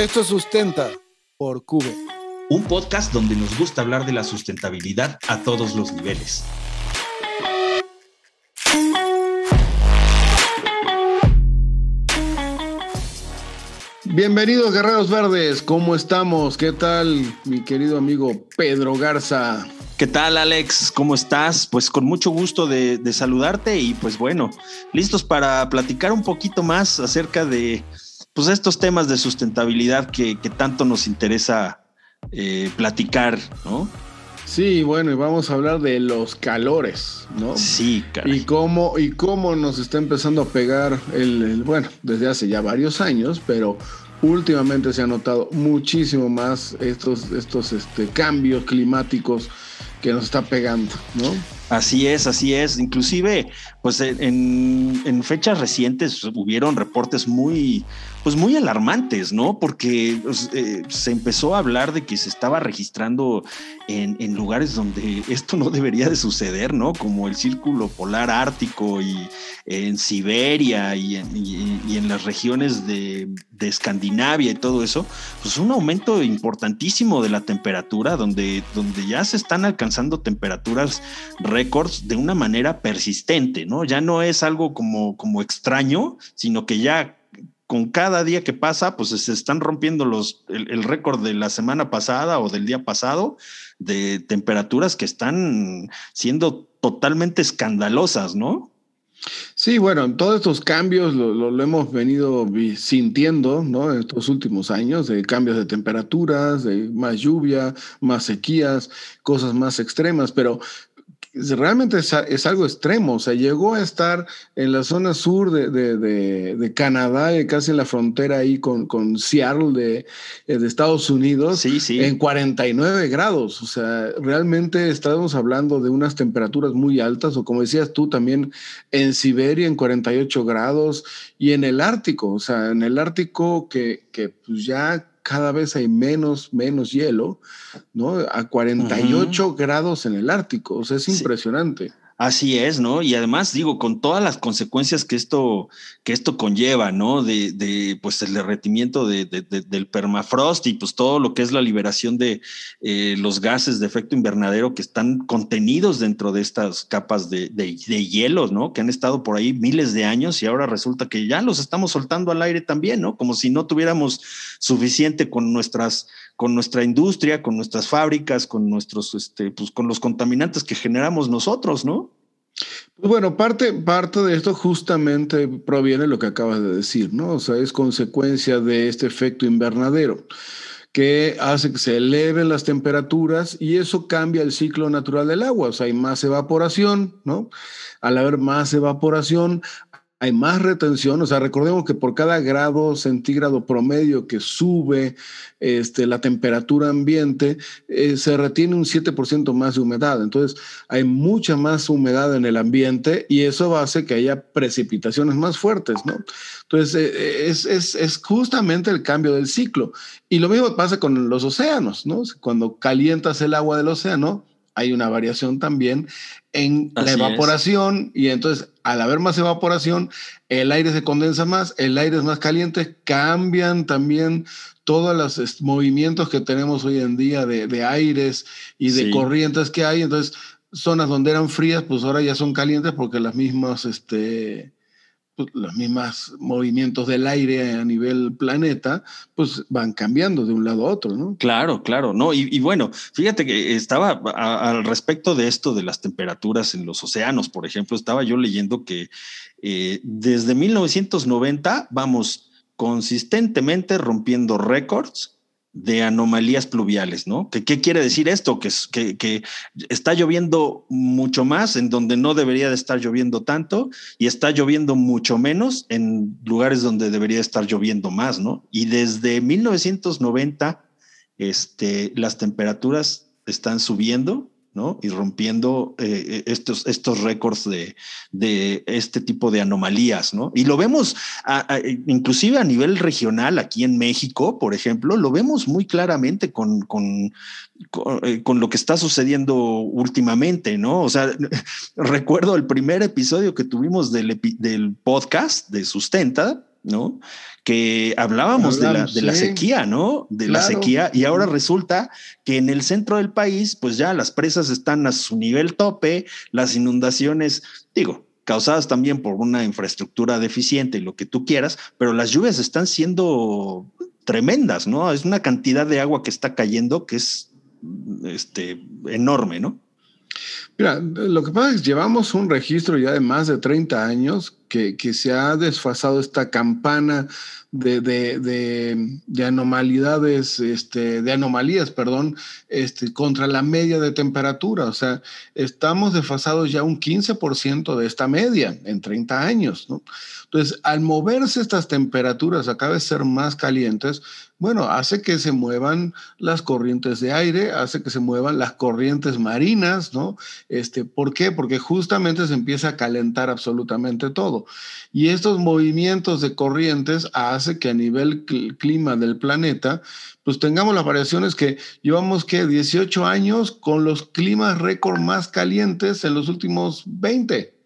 Esto Sustenta por Cube. Un podcast donde nos gusta hablar de la sustentabilidad a todos los niveles. Bienvenidos Guerreros Verdes, ¿cómo estamos? ¿Qué tal mi querido amigo Pedro Garza? ¿Qué tal Alex? ¿Cómo estás? Pues con mucho gusto de, saludarte y pues bueno, listos para platicar un poquito más acerca de pues estos temas de sustentabilidad que, tanto nos interesa eh, platicar, ¿no? Sí, bueno, y vamos a hablar de los calores, ¿no? Sí, caray. Y cómo, y cómo nos está empezando a pegar el, bueno, desde hace ya varios años, pero últimamente se ha notado muchísimo más estos, estos este, cambios climáticos que nos está pegando, ¿no? Así es, así es. Inclusive, pues en, en, fechas recientes hubieron reportes muy, pues muy alarmantes, ¿no? Porque pues, eh, se empezó a hablar de que se estaba registrando en, en, lugares donde esto no debería de suceder, ¿no? Como el círculo polar ártico y en Siberia y en, y, en las regiones de, de, Escandinavia y todo eso, pues un aumento importantísimo de la temperatura, donde, donde ya se están alcanzando temperaturas récords de una manera persistente, ¿no? Ya no es algo como, como extraño, sino que ya con cada día que pasa, pues se están rompiendo los, el, récord de la semana pasada o del día pasado de temperaturas que están siendo totalmente escandalosas, ¿no? Sí, bueno, todos estos cambios lo, hemos venido sintiendo, ¿no? En estos últimos años, de cambios de temperaturas, de más lluvia, más sequías, cosas más extremas, pero realmente es, algo extremo, o sea, llegó a estar en la zona sur de, de, Canadá, eh, casi en la frontera ahí con, con Seattle de, de Estados Unidos, sí, sí. en 49 grados, o sea, realmente estamos hablando de unas temperaturas muy altas, o como decías tú también, en Siberia en 48 grados y en el Ártico, o sea, en el Ártico que, que pues ya cada vez hay menos, menos hielo, ¿no? A 48 grados en el Ártico, o sea, es impresionante. Así es, ¿no? Y además, digo, con todas las consecuencias que esto, que esto conlleva, ¿no? De, de pues el derretimiento de, del permafrost y pues todo lo que es la liberación de eh, los gases de efecto invernadero que están contenidos dentro de estas capas de, de, hielo, ¿no? Que han estado por ahí miles de años y ahora resulta que ya los estamos soltando al aire también, ¿no? Como si no tuviéramos suficiente con nuestras con nuestra industria, con nuestras fábricas, con nuestros, este, pues con los contaminantes que generamos nosotros, ¿no? Bueno, parte, parte de esto justamente proviene de lo que acabas de decir, ¿no? O sea, es consecuencia de este efecto invernadero que hace que se eleven las temperaturas y eso cambia el ciclo natural del agua. O sea, hay más evaporación, ¿no? Al haber más evaporación, hay más retención, o sea, recordemos que por cada grado centígrado promedio que sube este, la temperatura ambiente, eh, se retiene un 7% más de humedad. Entonces, hay mucha más humedad en el ambiente y eso hace que haya precipitaciones más fuertes, ¿no? Entonces, eh, eh, es, es, es, justamente el cambio del ciclo. Y lo mismo pasa con los océanos, ¿no? Cuando calientas el agua del océano, hay una variación también en la evaporación y entonces al haber más evaporación, el aire se condensa más, el aire es más caliente, cambian también todos los movimientos que tenemos hoy en día de, aires y de corrientes que hay. Entonces, zonas donde eran frías, pues ahora ya son calientes porque las mismas, este, pues, los mismos movimientos del aire a nivel planeta, pues van cambiando de un lado a otro, ¿no? Claro, claro, no. Y, bueno, fíjate que estaba al respecto de esto de las temperaturas en los océanos, por ejemplo, estaba yo leyendo que eh, desde 1990 vamos consistentemente rompiendo récords de anomalías pluviales, ¿no? ¿Qué, qué quiere decir esto? Que, que, está lloviendo mucho más en donde no debería de estar lloviendo tanto y está lloviendo mucho menos en lugares donde debería estar lloviendo más, ¿no? Y desde 1990, este, las temperaturas están subiendo Y rompiendo eh, eh, estos, estos récords de, de, este tipo de anomalías, ¿no? Y lo vemos inclusive a nivel regional, aquí en México, por ejemplo, lo vemos muy claramente con, con, eh, con, lo que está sucediendo últimamente, ¿no? O sea, recuerdo el primer episodio que tuvimos del, del podcast de Sustenta, ¿no? Que hablábamos de, la, de la, sequía, ¿no? De la sequía y ahora resulta que en el centro del país, pues ya las presas están a su nivel tope, las inundaciones, digo, causadas también por una infraestructura deficiente y lo que tú quieras, pero las lluvias están siendo tremendas, ¿no? Es una cantidad de agua que está cayendo que es este, enorme, ¿no? Mira, lo que pasa es que llevamos un registro ya de más de 30 años que, se ha desfasado esta campana de, anomalidades, este, de anomalías, perdón, este, contra la media de temperatura. O sea, estamos desfasados ya un 15% de esta media en 30 años, ¿no? Entonces, al moverse estas temperaturas a cada vez ser más calientes, bueno, hace que se muevan las corrientes de aire, hace que se muevan las corrientes marinas, ¿no? Este, ¿Por qué? Porque justamente se empieza a calentar absolutamente todo. Y estos movimientos de corrientes hace que a nivel clima del planeta, pues tengamos las variaciones que llevamos que 18 años con los climas récord más calientes en los últimos 20.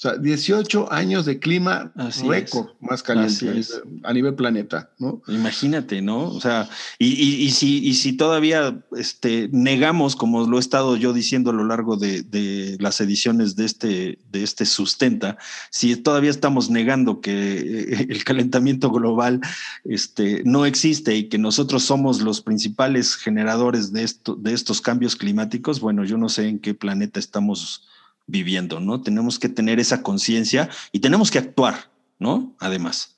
O sea, 18 años de clima récord más caliente a nivel planeta, ¿no? Imagínate, ¿no? O sea, y, si, y si todavía este, negamos, como lo he estado yo diciendo a lo largo de, las ediciones de este, de este Sustenta, si todavía estamos negando que eh, el calentamiento global este, no existe y que nosotros somos los principales generadores de, esto, de estos cambios climáticos, bueno, yo no sé en qué planeta estamos viviendo, ¿no? Tenemos que tener esa conciencia y tenemos que actuar, ¿no? Además.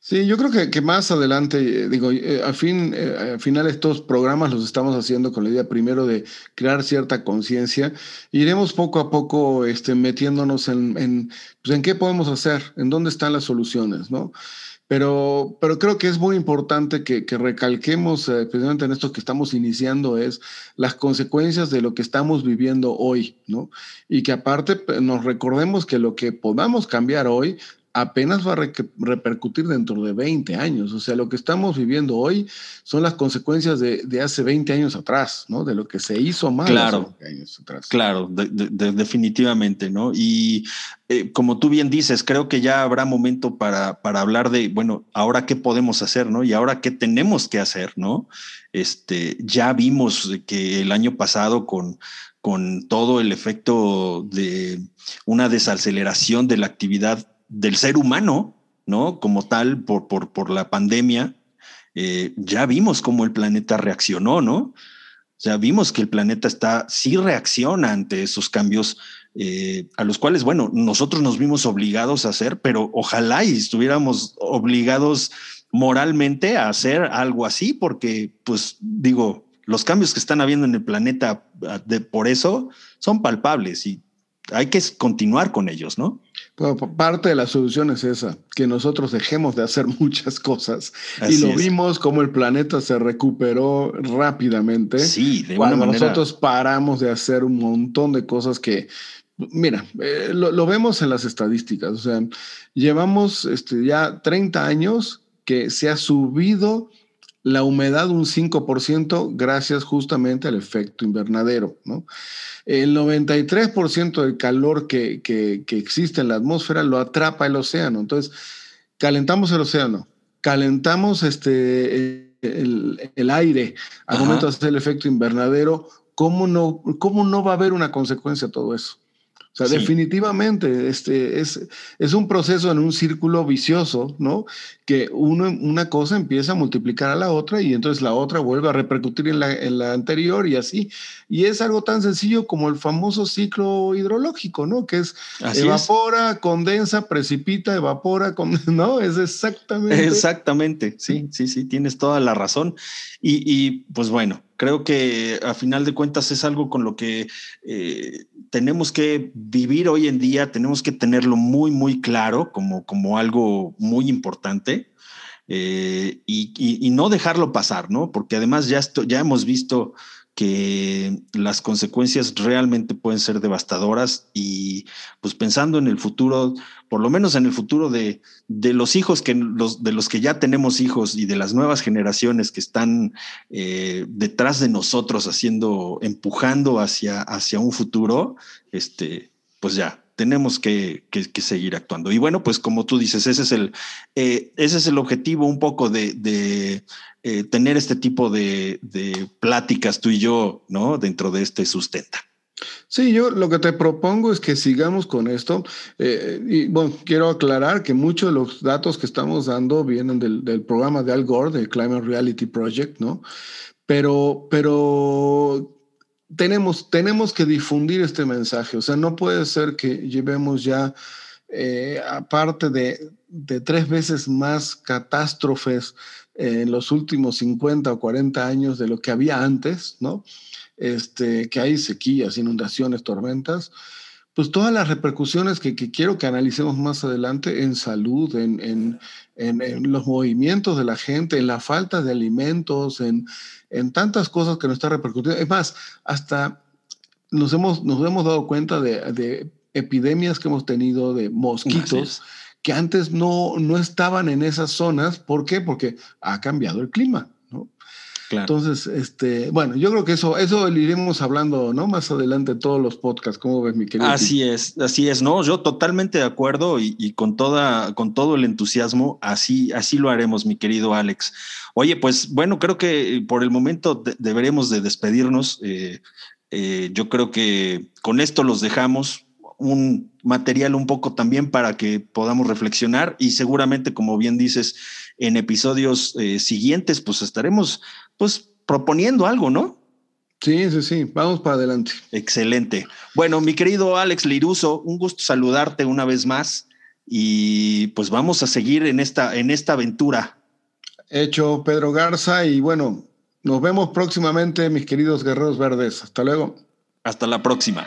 Sí, yo creo que, que más adelante, eh, digo, eh, al, fin, eh, al final estos programas los estamos haciendo con la idea primero de crear cierta conciencia. Iremos poco a poco este, metiéndonos en, en, pues, en qué podemos hacer, en dónde están las soluciones, ¿no? Pero, pero creo que es muy importante que, que recalquemos, eh, precisamente en esto que estamos iniciando, es las consecuencias de lo que estamos viviendo hoy, ¿no? Y que aparte nos recordemos que lo que podamos cambiar hoy apenas va a repercutir dentro de 20 años. O sea, lo que estamos viviendo hoy son las consecuencias de, de hace 20 años atrás, ¿no? De lo que se hizo mal claro, años atrás. Claro, definitivamente, ¿no? Y eh, como tú bien dices, creo que ya habrá momento para, para hablar de, bueno, ahora qué podemos hacer, ¿no? Y ahora qué tenemos que hacer, ¿no? Este, ya vimos que el año pasado con, con todo el efecto de una desaceleración de la actividad del ser humano, ¿no? Como tal, por, por, por la pandemia, eh, ya vimos cómo el planeta reaccionó, ¿no? Ya vimos que el planeta está, sí reacciona ante esos cambios eh, a los cuales, bueno, nosotros nos vimos obligados a hacer, pero ojalá y estuviéramos obligados moralmente a hacer algo así, porque, pues, digo, los cambios que están habiendo en el planeta de, por eso son palpables y hay que continuar con ellos, ¿no? Parte de la solución es esa, que nosotros dejemos de hacer muchas cosas. y lo vimos como el planeta se recuperó rápidamente. Sí, de cuando nosotros paramos de hacer un montón de cosas que, mira, eh, lo, vemos en las estadísticas. O sea, llevamos este, ya 30 años que se ha subido la humedad un 5% gracias justamente al efecto invernadero. ¿no? El 93% del calor que, que, existe en la atmósfera lo atrapa el océano. Entonces, calentamos el océano, calentamos este, el, el aire al momento de hacer el efecto invernadero. ¿Cómo no, ¿Cómo no va a haber una consecuencia de todo eso? O sea, definitivamente este es, es un proceso en un círculo vicioso, ¿no? Que uno, una cosa empieza a multiplicar a la otra y entonces la otra vuelve a repercutir en la, en la anterior y así. Y es algo tan sencillo como el famoso ciclo hidrológico, ¿no? Que es evapora, condensa, precipita, evapora, ¿no? Es exactamente. Exactamente, sí, sí, sí, tienes toda la razón. Y, y pues bueno, creo que a final de cuentas es algo con lo que eh, tenemos que vivir hoy en día, tenemos que tenerlo muy, muy claro como, como algo muy importante eh, y, no dejarlo pasar, ¿no? Porque además ya, ya hemos visto que las consecuencias realmente pueden ser devastadoras y pues pensando en el futuro, por lo menos en el futuro de, de los hijos que los, de los que ya tenemos hijos y de las nuevas generaciones que están eh, detrás de nosotros haciendo, empujando hacia, hacia un futuro, este, pues ya, tenemos que, seguir actuando. Y bueno, pues como tú dices, ese es el, eh, ese es el objetivo un poco de, eh, tener este tipo de, pláticas tú y yo, ¿no? Dentro de este sustenta. Sí, yo lo que te propongo es que sigamos con esto. Eh, y bueno, quiero aclarar que muchos de los datos que estamos dando vienen del, del programa de Al Gore, del Climate Reality Project, ¿no? Pero, pero tenemos, tenemos que difundir este mensaje. O sea, no puede ser que llevemos ya, eh, aparte de, de, tres veces más catástrofes en los últimos 50 o 40 años de lo que había antes, ¿no? Este, que hay sequías, inundaciones, tormentas, pues todas las repercusiones que, que quiero que analicemos más adelante en salud, en, en, en, los movimientos de la gente, en la falta de alimentos, en, en tantas cosas que nos está repercutiendo. Es más, hasta nos hemos, nos hemos dado cuenta de, epidemias que hemos tenido de mosquitos que antes no, no estaban en esas zonas. ¿Por qué? Porque ha cambiado el clima. Entonces, este, bueno, yo creo que eso, eso lo iremos hablando, ¿no? Más adelante en todos los podcasts. ¿Cómo ves, mi querido? Así es, así es, ¿no? Yo totalmente de acuerdo y, con toda, con todo el entusiasmo, así, así lo haremos, mi querido Alex. Oye, pues bueno, creo que por el momento deberemos de despedirnos. Eh, eh, yo creo que con esto los dejamos un material un poco también para que podamos reflexionar y seguramente, como bien dices, en episodios eh, siguientes, pues estaremos pues proponiendo algo, ¿no? Sí, sí, sí, vamos para adelante. Excelente. Bueno, mi querido Alex Liruso, un gusto saludarte una vez más y pues vamos a seguir en esta, en esta aventura. Hecho, Pedro Garza, y bueno, nos vemos próximamente, mis queridos guerreros verdes. Hasta luego. Hasta la próxima.